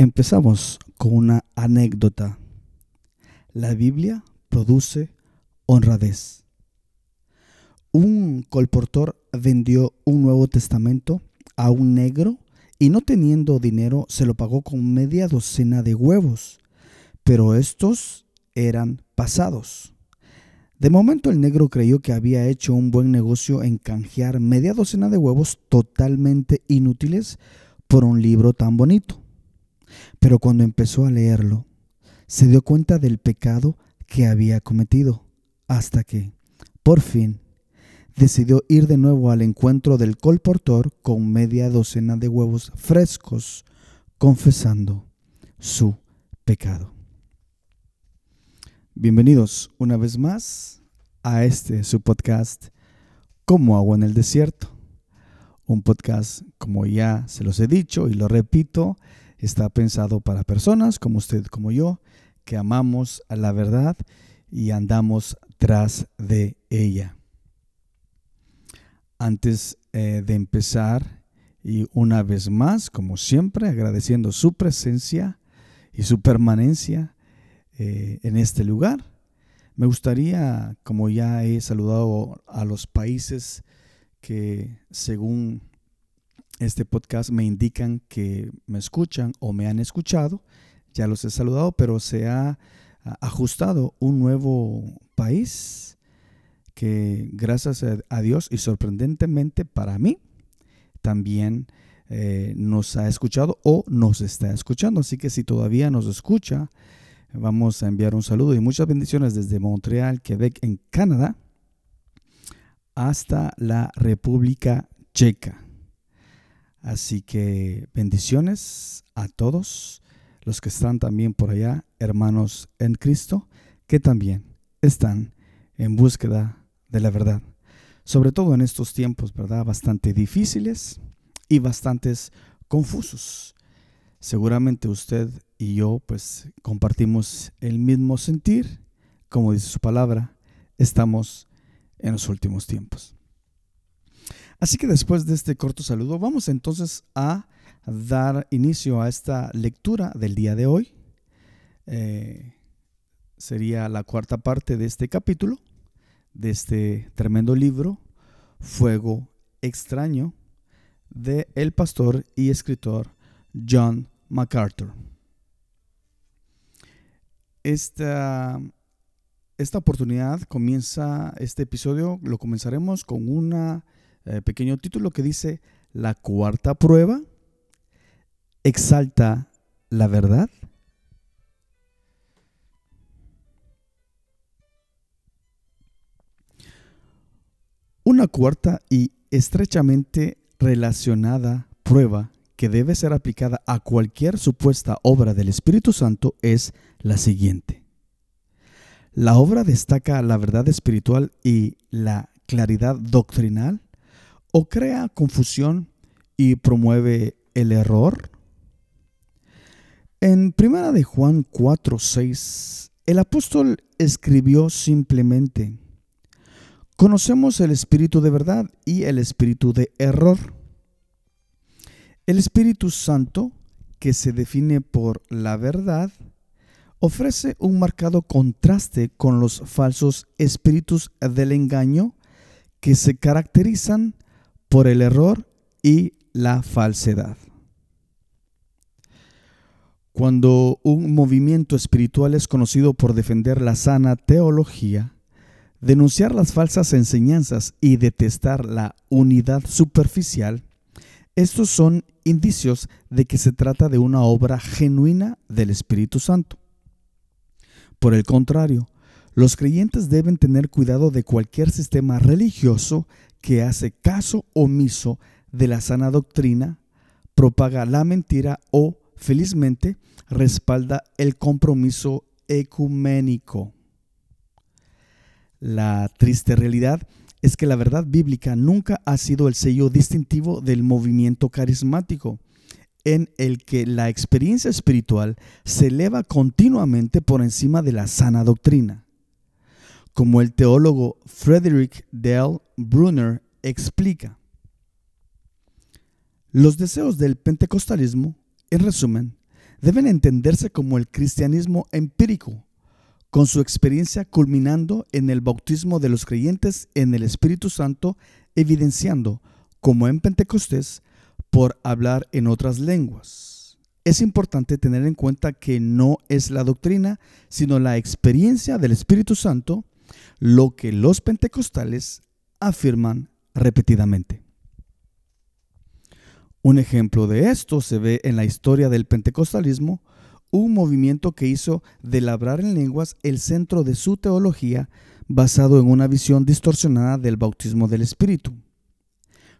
Empezamos con una anécdota. La Biblia produce honradez. Un colportor vendió un Nuevo Testamento a un negro y no teniendo dinero se lo pagó con media docena de huevos, pero estos eran pasados. De momento el negro creyó que había hecho un buen negocio en canjear media docena de huevos totalmente inútiles por un libro tan bonito. Pero cuando empezó a leerlo, se dio cuenta del pecado que había cometido, hasta que, por fin, decidió ir de nuevo al encuentro del colportor con media docena de huevos frescos, confesando su pecado. Bienvenidos una vez más a este su podcast Como agua en el desierto. Un podcast, como ya se los he dicho y lo repito, está pensado para personas como usted, como yo, que amamos a la verdad y andamos tras de ella. Antes eh, de empezar, y una vez más, como siempre, agradeciendo su presencia y su permanencia eh, en este lugar, me gustaría, como ya he saludado a los países que según este podcast me indican que me escuchan o me han escuchado. Ya los he saludado, pero se ha ajustado un nuevo país que gracias a Dios y sorprendentemente para mí también eh, nos ha escuchado o nos está escuchando. Así que si todavía nos escucha, vamos a enviar un saludo y muchas bendiciones desde Montreal, Quebec, en Canadá, hasta la República Checa. Así que bendiciones a todos los que están también por allá, hermanos en Cristo, que también están en búsqueda de la verdad. Sobre todo en estos tiempos, ¿verdad? Bastante difíciles y bastantes confusos. Seguramente usted y yo pues compartimos el mismo sentir, como dice su palabra, estamos en los últimos tiempos. Así que después de este corto saludo, vamos entonces a dar inicio a esta lectura del día de hoy. Eh, sería la cuarta parte de este capítulo, de este tremendo libro, Fuego extraño, de el pastor y escritor John MacArthur. Esta, esta oportunidad comienza, este episodio lo comenzaremos con una eh, pequeño título que dice, la cuarta prueba exalta la verdad. Una cuarta y estrechamente relacionada prueba que debe ser aplicada a cualquier supuesta obra del Espíritu Santo es la siguiente. La obra destaca la verdad espiritual y la claridad doctrinal o crea confusión y promueve el error? En primera de Juan 4:6, el apóstol escribió simplemente: Conocemos el espíritu de verdad y el espíritu de error. El Espíritu Santo, que se define por la verdad, ofrece un marcado contraste con los falsos espíritus del engaño que se caracterizan por el error y la falsedad. Cuando un movimiento espiritual es conocido por defender la sana teología, denunciar las falsas enseñanzas y detestar la unidad superficial, estos son indicios de que se trata de una obra genuina del Espíritu Santo. Por el contrario, los creyentes deben tener cuidado de cualquier sistema religioso que hace caso omiso de la sana doctrina, propaga la mentira o, felizmente, respalda el compromiso ecuménico. La triste realidad es que la verdad bíblica nunca ha sido el sello distintivo del movimiento carismático. en el que la experiencia espiritual se eleva continuamente por encima de la sana doctrina. Como el teólogo Frederick Dale Brunner explica, los deseos del pentecostalismo, en resumen, deben entenderse como el cristianismo empírico, con su experiencia culminando en el bautismo de los creyentes en el Espíritu Santo, evidenciando, como en Pentecostés, por hablar en otras lenguas. Es importante tener en cuenta que no es la doctrina, sino la experiencia del Espíritu Santo lo que los pentecostales afirman repetidamente. Un ejemplo de esto se ve en la historia del pentecostalismo, un movimiento que hizo de labrar en lenguas el centro de su teología basado en una visión distorsionada del bautismo del Espíritu.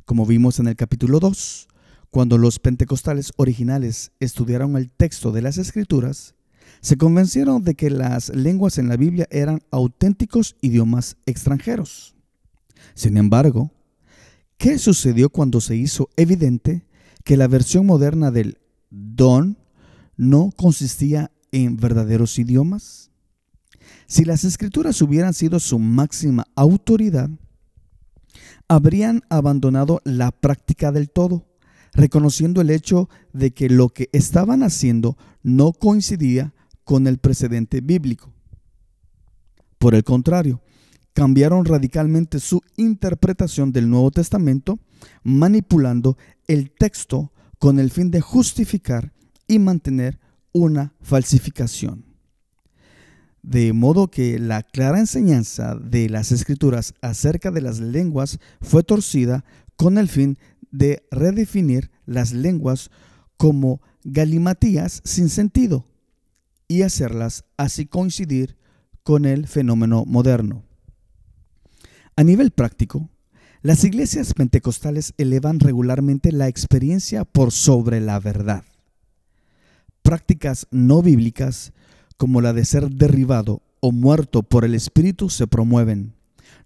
Como vimos en el capítulo 2, cuando los pentecostales originales estudiaron el texto de las escrituras, se convencieron de que las lenguas en la Biblia eran auténticos idiomas extranjeros. Sin embargo, ¿qué sucedió cuando se hizo evidente que la versión moderna del don no consistía en verdaderos idiomas? Si las escrituras hubieran sido su máxima autoridad, habrían abandonado la práctica del todo reconociendo el hecho de que lo que estaban haciendo no coincidía con el precedente bíblico. Por el contrario, cambiaron radicalmente su interpretación del Nuevo Testamento, manipulando el texto con el fin de justificar y mantener una falsificación. De modo que la clara enseñanza de las escrituras acerca de las lenguas fue torcida con el fin de redefinir las lenguas como galimatías sin sentido y hacerlas así coincidir con el fenómeno moderno. A nivel práctico, las iglesias pentecostales elevan regularmente la experiencia por sobre la verdad. Prácticas no bíblicas como la de ser derribado o muerto por el Espíritu se promueven,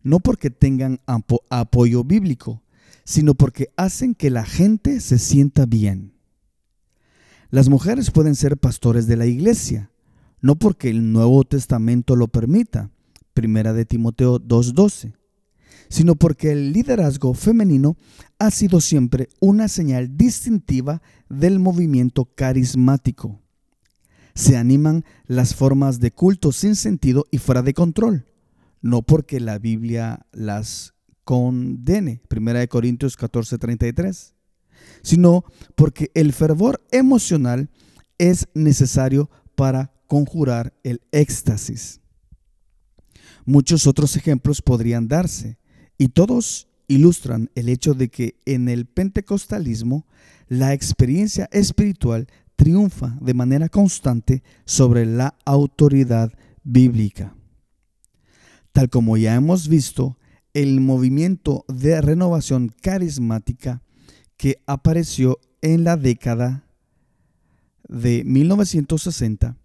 no porque tengan apoyo bíblico, sino porque hacen que la gente se sienta bien. Las mujeres pueden ser pastores de la iglesia, no porque el Nuevo Testamento lo permita, primera de Timoteo 2.12, sino porque el liderazgo femenino ha sido siempre una señal distintiva del movimiento carismático. Se animan las formas de culto sin sentido y fuera de control, no porque la Biblia las condene, 1 Corintios 14, 33, sino porque el fervor emocional es necesario para conjurar el éxtasis. Muchos otros ejemplos podrían darse y todos ilustran el hecho de que en el pentecostalismo la experiencia espiritual triunfa de manera constante sobre la autoridad bíblica. Tal como ya hemos visto, el movimiento de renovación carismática que apareció en la década de 1960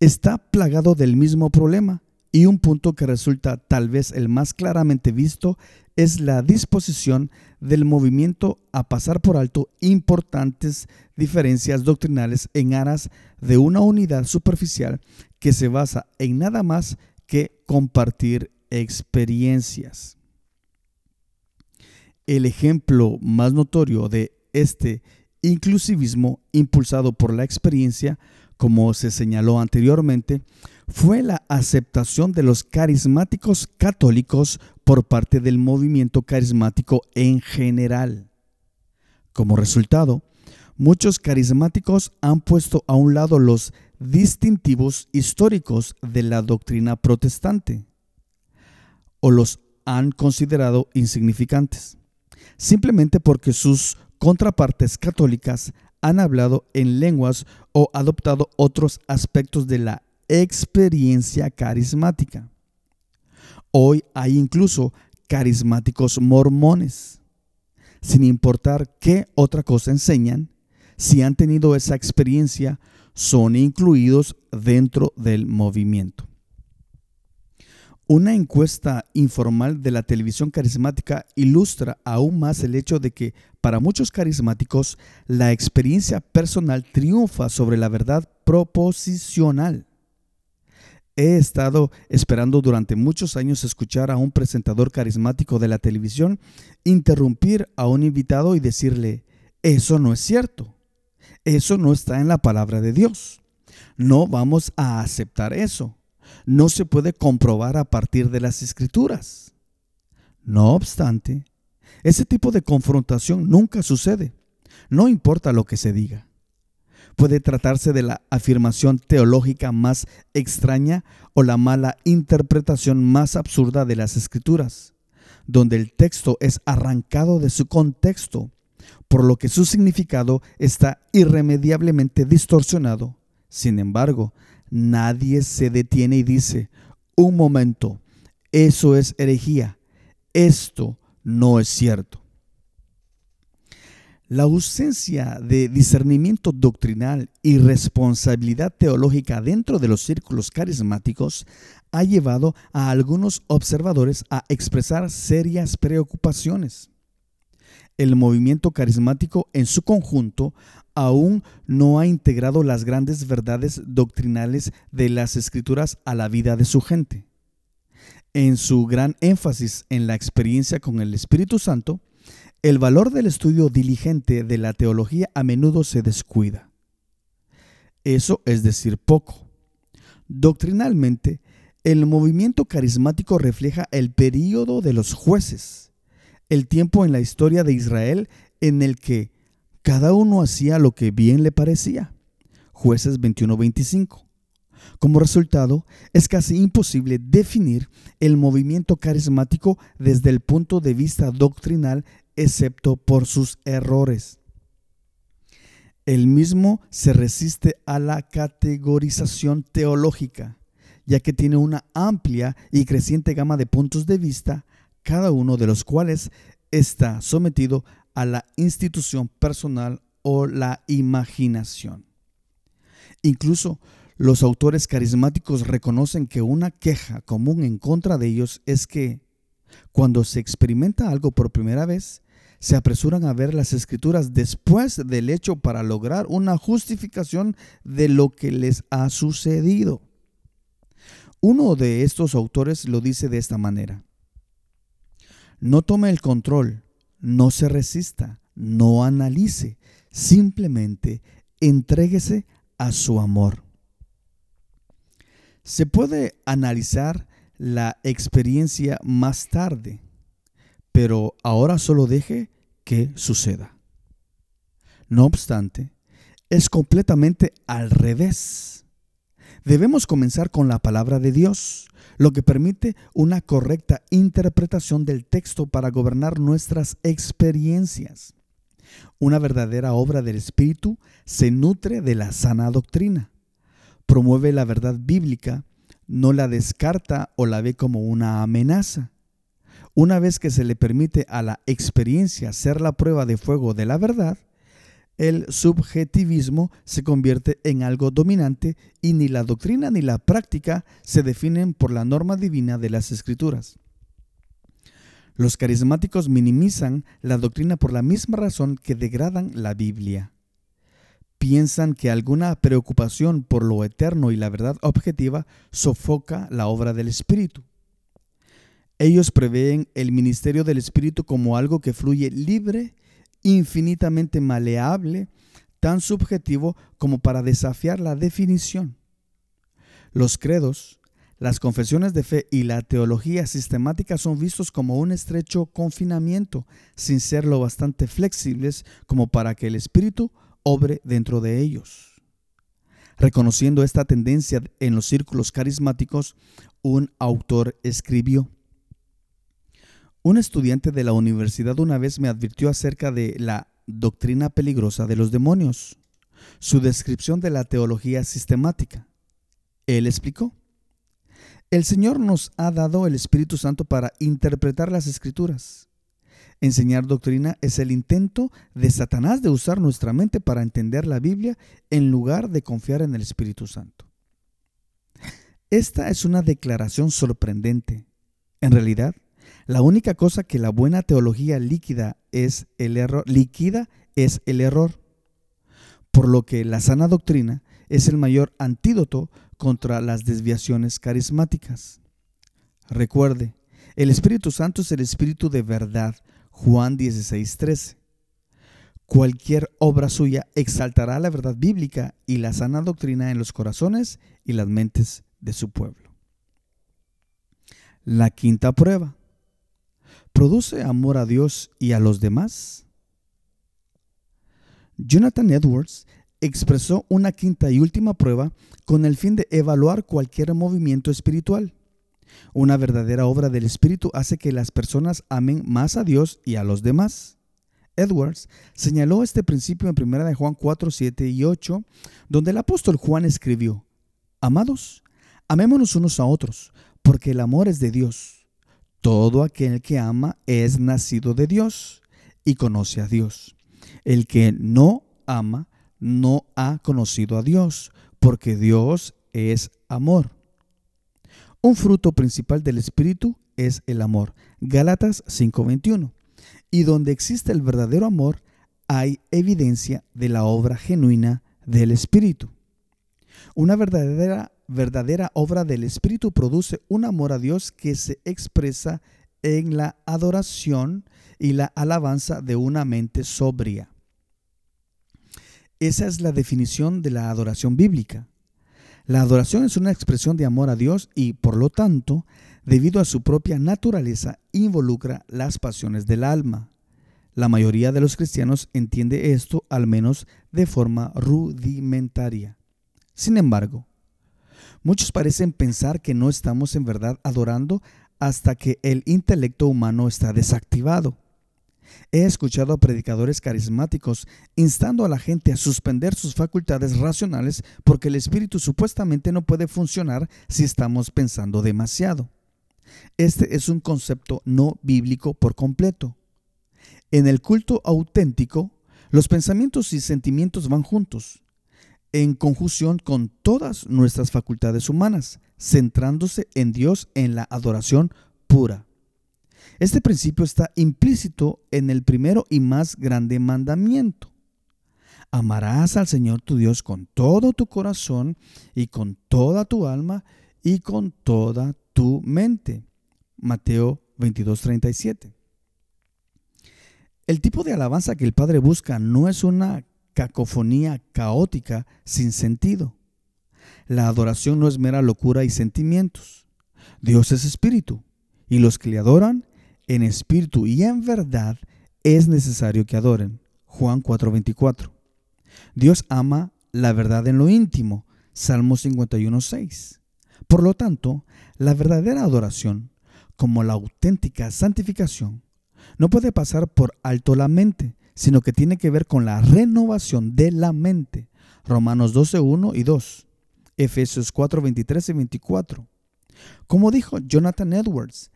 está plagado del mismo problema y un punto que resulta tal vez el más claramente visto es la disposición del movimiento a pasar por alto importantes diferencias doctrinales en aras de una unidad superficial que se basa en nada más que compartir experiencias. El ejemplo más notorio de este inclusivismo impulsado por la experiencia, como se señaló anteriormente, fue la aceptación de los carismáticos católicos por parte del movimiento carismático en general. Como resultado, muchos carismáticos han puesto a un lado los distintivos históricos de la doctrina protestante o los han considerado insignificantes simplemente porque sus contrapartes católicas han hablado en lenguas o adoptado otros aspectos de la experiencia carismática. Hoy hay incluso carismáticos mormones. Sin importar qué otra cosa enseñan, si han tenido esa experiencia, son incluidos dentro del movimiento. Una encuesta informal de la televisión carismática ilustra aún más el hecho de que para muchos carismáticos la experiencia personal triunfa sobre la verdad proposicional. He estado esperando durante muchos años escuchar a un presentador carismático de la televisión interrumpir a un invitado y decirle, eso no es cierto, eso no está en la palabra de Dios, no vamos a aceptar eso no se puede comprobar a partir de las escrituras. No obstante, ese tipo de confrontación nunca sucede, no importa lo que se diga. Puede tratarse de la afirmación teológica más extraña o la mala interpretación más absurda de las escrituras, donde el texto es arrancado de su contexto, por lo que su significado está irremediablemente distorsionado. Sin embargo, nadie se detiene y dice, un momento, eso es herejía, esto no es cierto. La ausencia de discernimiento doctrinal y responsabilidad teológica dentro de los círculos carismáticos ha llevado a algunos observadores a expresar serias preocupaciones. El movimiento carismático en su conjunto aún no ha integrado las grandes verdades doctrinales de las escrituras a la vida de su gente. En su gran énfasis en la experiencia con el Espíritu Santo, el valor del estudio diligente de la teología a menudo se descuida. Eso es decir poco. Doctrinalmente, el movimiento carismático refleja el período de los jueces, el tiempo en la historia de Israel en el que cada uno hacía lo que bien le parecía. Jueces 21-25. Como resultado, es casi imposible definir el movimiento carismático desde el punto de vista doctrinal, excepto por sus errores. El mismo se resiste a la categorización teológica, ya que tiene una amplia y creciente gama de puntos de vista, cada uno de los cuales está sometido a la institución personal o la imaginación. Incluso los autores carismáticos reconocen que una queja común en contra de ellos es que cuando se experimenta algo por primera vez, se apresuran a ver las escrituras después del hecho para lograr una justificación de lo que les ha sucedido. Uno de estos autores lo dice de esta manera. No tome el control no se resista, no analice, simplemente entréguese a su amor. Se puede analizar la experiencia más tarde, pero ahora solo deje que suceda. No obstante, es completamente al revés. Debemos comenzar con la palabra de Dios, lo que permite una correcta interpretación del texto para gobernar nuestras experiencias. Una verdadera obra del Espíritu se nutre de la sana doctrina, promueve la verdad bíblica, no la descarta o la ve como una amenaza. Una vez que se le permite a la experiencia ser la prueba de fuego de la verdad, el subjetivismo se convierte en algo dominante y ni la doctrina ni la práctica se definen por la norma divina de las escrituras. Los carismáticos minimizan la doctrina por la misma razón que degradan la Biblia. Piensan que alguna preocupación por lo eterno y la verdad objetiva sofoca la obra del Espíritu. Ellos prevén el ministerio del Espíritu como algo que fluye libre infinitamente maleable, tan subjetivo como para desafiar la definición. Los credos, las confesiones de fe y la teología sistemática son vistos como un estrecho confinamiento, sin ser lo bastante flexibles como para que el Espíritu obre dentro de ellos. Reconociendo esta tendencia en los círculos carismáticos, un autor escribió, un estudiante de la universidad una vez me advirtió acerca de la doctrina peligrosa de los demonios, su descripción de la teología sistemática. Él explicó, el Señor nos ha dado el Espíritu Santo para interpretar las escrituras. Enseñar doctrina es el intento de Satanás de usar nuestra mente para entender la Biblia en lugar de confiar en el Espíritu Santo. Esta es una declaración sorprendente. En realidad, la única cosa que la buena teología líquida es el error, líquida es el error. Por lo que la sana doctrina es el mayor antídoto contra las desviaciones carismáticas. Recuerde, el Espíritu Santo es el Espíritu de verdad. Juan 16:13. Cualquier obra suya exaltará la verdad bíblica y la sana doctrina en los corazones y las mentes de su pueblo. La quinta prueba. ¿Produce amor a Dios y a los demás? Jonathan Edwards expresó una quinta y última prueba con el fin de evaluar cualquier movimiento espiritual. Una verdadera obra del Espíritu hace que las personas amen más a Dios y a los demás. Edwards señaló este principio en 1 de Juan 4, 7 y 8, donde el apóstol Juan escribió, Amados, amémonos unos a otros, porque el amor es de Dios. Todo aquel que ama es nacido de Dios y conoce a Dios. El que no ama no ha conocido a Dios, porque Dios es amor. Un fruto principal del Espíritu es el amor. Gálatas 5:21. Y donde existe el verdadero amor, hay evidencia de la obra genuina del Espíritu. Una verdadera, verdadera obra del Espíritu produce un amor a Dios que se expresa en la adoración y la alabanza de una mente sobria. Esa es la definición de la adoración bíblica. La adoración es una expresión de amor a Dios y, por lo tanto, debido a su propia naturaleza, involucra las pasiones del alma. La mayoría de los cristianos entiende esto al menos de forma rudimentaria. Sin embargo, muchos parecen pensar que no estamos en verdad adorando hasta que el intelecto humano está desactivado. He escuchado a predicadores carismáticos instando a la gente a suspender sus facultades racionales porque el espíritu supuestamente no puede funcionar si estamos pensando demasiado. Este es un concepto no bíblico por completo. En el culto auténtico, los pensamientos y sentimientos van juntos, en conjunción con todas nuestras facultades humanas, centrándose en Dios en la adoración pura. Este principio está implícito en el primero y más grande mandamiento. Amarás al Señor tu Dios con todo tu corazón y con toda tu alma y con toda tu mente. Mateo 22:37. El tipo de alabanza que el Padre busca no es una cacofonía caótica sin sentido. La adoración no es mera locura y sentimientos. Dios es espíritu, y los que le adoran en espíritu y en verdad es necesario que adoren. Juan 4:24. Dios ama la verdad en lo íntimo. Salmo 51:6. Por lo tanto, la verdadera adoración, como la auténtica santificación, no puede pasar por alto la mente, sino que tiene que ver con la renovación de la mente. Romanos 12:1 y 2. Efesios 4:23 y 24. Como dijo Jonathan Edwards,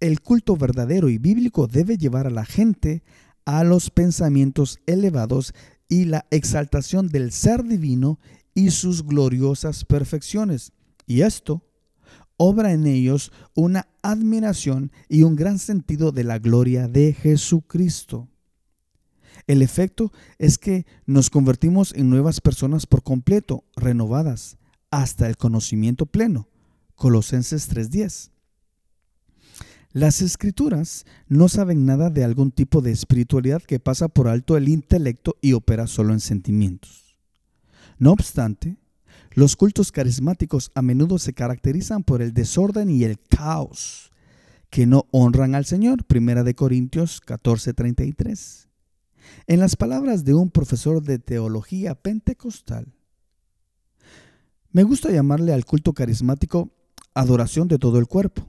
el culto verdadero y bíblico debe llevar a la gente a los pensamientos elevados y la exaltación del ser divino y sus gloriosas perfecciones. Y esto obra en ellos una admiración y un gran sentido de la gloria de Jesucristo. El efecto es que nos convertimos en nuevas personas por completo, renovadas, hasta el conocimiento pleno. Colosenses 3:10. Las escrituras no saben nada de algún tipo de espiritualidad que pasa por alto el intelecto y opera solo en sentimientos. No obstante, los cultos carismáticos a menudo se caracterizan por el desorden y el caos que no honran al Señor. Primera de Corintios 14:33. En las palabras de un profesor de teología pentecostal, me gusta llamarle al culto carismático adoración de todo el cuerpo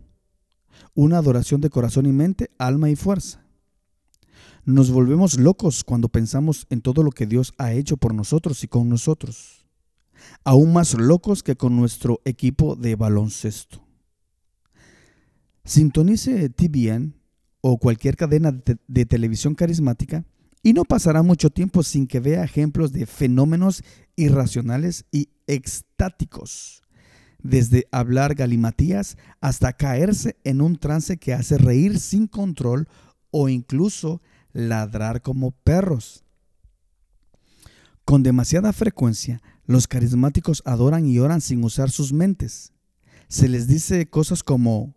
una adoración de corazón y mente, alma y fuerza. Nos volvemos locos cuando pensamos en todo lo que Dios ha hecho por nosotros y con nosotros. Aún más locos que con nuestro equipo de baloncesto. Sintonice TBN o cualquier cadena de, televisión carismática y no pasará mucho tiempo sin que vea ejemplos de fenómenos irracionales y extáticos desde hablar galimatías hasta caerse en un trance que hace reír sin control o incluso ladrar como perros. Con demasiada frecuencia, los carismáticos adoran y oran sin usar sus mentes. Se les dice cosas como,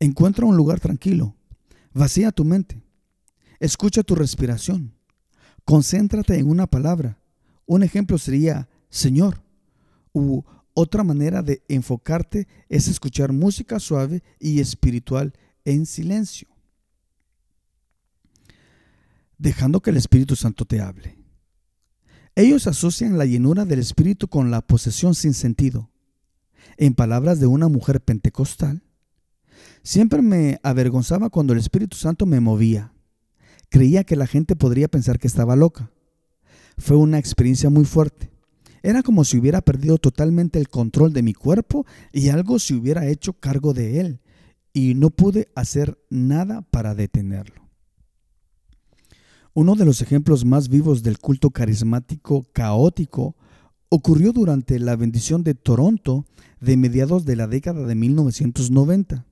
encuentra un lugar tranquilo, vacía tu mente, escucha tu respiración, concéntrate en una palabra. Un ejemplo sería, Señor, u otra manera de enfocarte es escuchar música suave y espiritual en silencio, dejando que el Espíritu Santo te hable. Ellos asocian la llenura del Espíritu con la posesión sin sentido. En palabras de una mujer pentecostal, siempre me avergonzaba cuando el Espíritu Santo me movía. Creía que la gente podría pensar que estaba loca. Fue una experiencia muy fuerte. Era como si hubiera perdido totalmente el control de mi cuerpo y algo se hubiera hecho cargo de él, y no pude hacer nada para detenerlo. Uno de los ejemplos más vivos del culto carismático caótico ocurrió durante la bendición de Toronto de mediados de la década de 1990.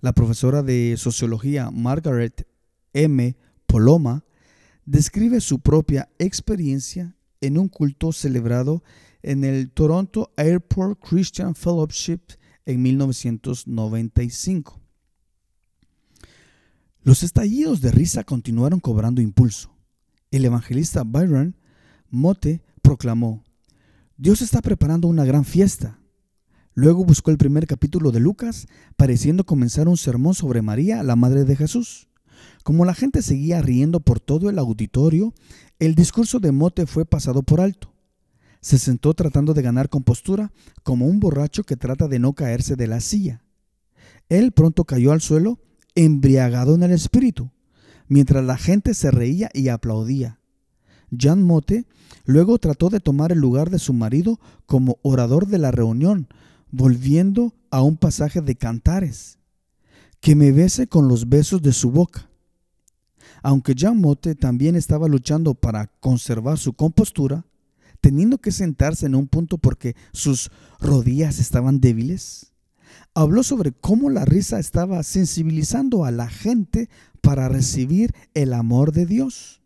La profesora de sociología Margaret M. Poloma describe su propia experiencia en un culto celebrado en el Toronto Airport Christian Fellowship en 1995. Los estallidos de risa continuaron cobrando impulso. El evangelista Byron Mote proclamó, Dios está preparando una gran fiesta. Luego buscó el primer capítulo de Lucas, pareciendo comenzar un sermón sobre María, la madre de Jesús. Como la gente seguía riendo por todo el auditorio, el discurso de Mote fue pasado por alto. Se sentó tratando de ganar compostura, como un borracho que trata de no caerse de la silla. Él pronto cayó al suelo embriagado en el espíritu, mientras la gente se reía y aplaudía. Jan Mote luego trató de tomar el lugar de su marido como orador de la reunión, volviendo a un pasaje de Cantares, que me bese con los besos de su boca. Aunque Jan Mote también estaba luchando para conservar su compostura, teniendo que sentarse en un punto porque sus rodillas estaban débiles, habló sobre cómo la risa estaba sensibilizando a la gente para recibir el amor de Dios.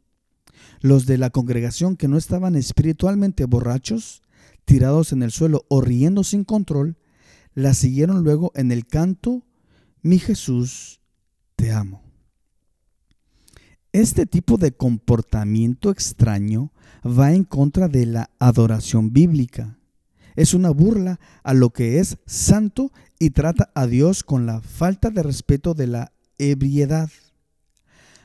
Los de la congregación que no estaban espiritualmente borrachos, tirados en el suelo o riendo sin control, la siguieron luego en el canto, Mi Jesús, te amo. Este tipo de comportamiento extraño va en contra de la adoración bíblica es una burla a lo que es santo y trata a Dios con la falta de respeto de la ebriedad.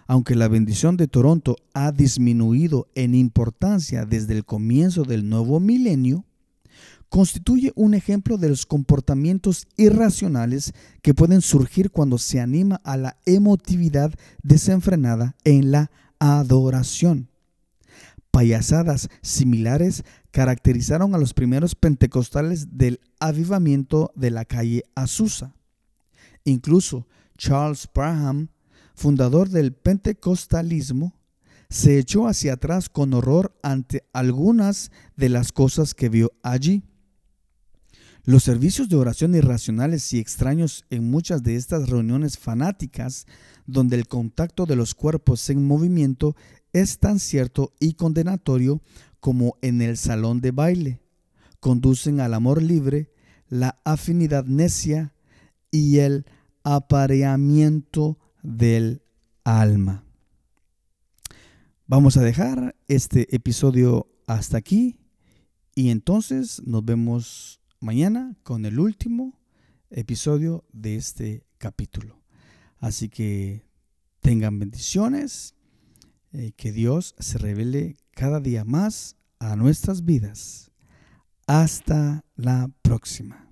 Aunque la bendición de Toronto ha disminuido en importancia desde el comienzo del nuevo milenio, constituye un ejemplo de los comportamientos irracionales que pueden surgir cuando se anima a la emotividad desenfrenada en la adoración. Payasadas similares caracterizaron a los primeros pentecostales del avivamiento de la calle Azusa. Incluso Charles Parham, fundador del pentecostalismo, se echó hacia atrás con horror ante algunas de las cosas que vio allí. Los servicios de oración irracionales y extraños en muchas de estas reuniones fanáticas, donde el contacto de los cuerpos en movimiento es tan cierto y condenatorio como en el salón de baile. Conducen al amor libre, la afinidad necia y el apareamiento del alma. Vamos a dejar este episodio hasta aquí y entonces nos vemos mañana con el último episodio de este capítulo. Así que tengan bendiciones eh, que Dios se revele cada día más a nuestras vidas. Hasta la próxima.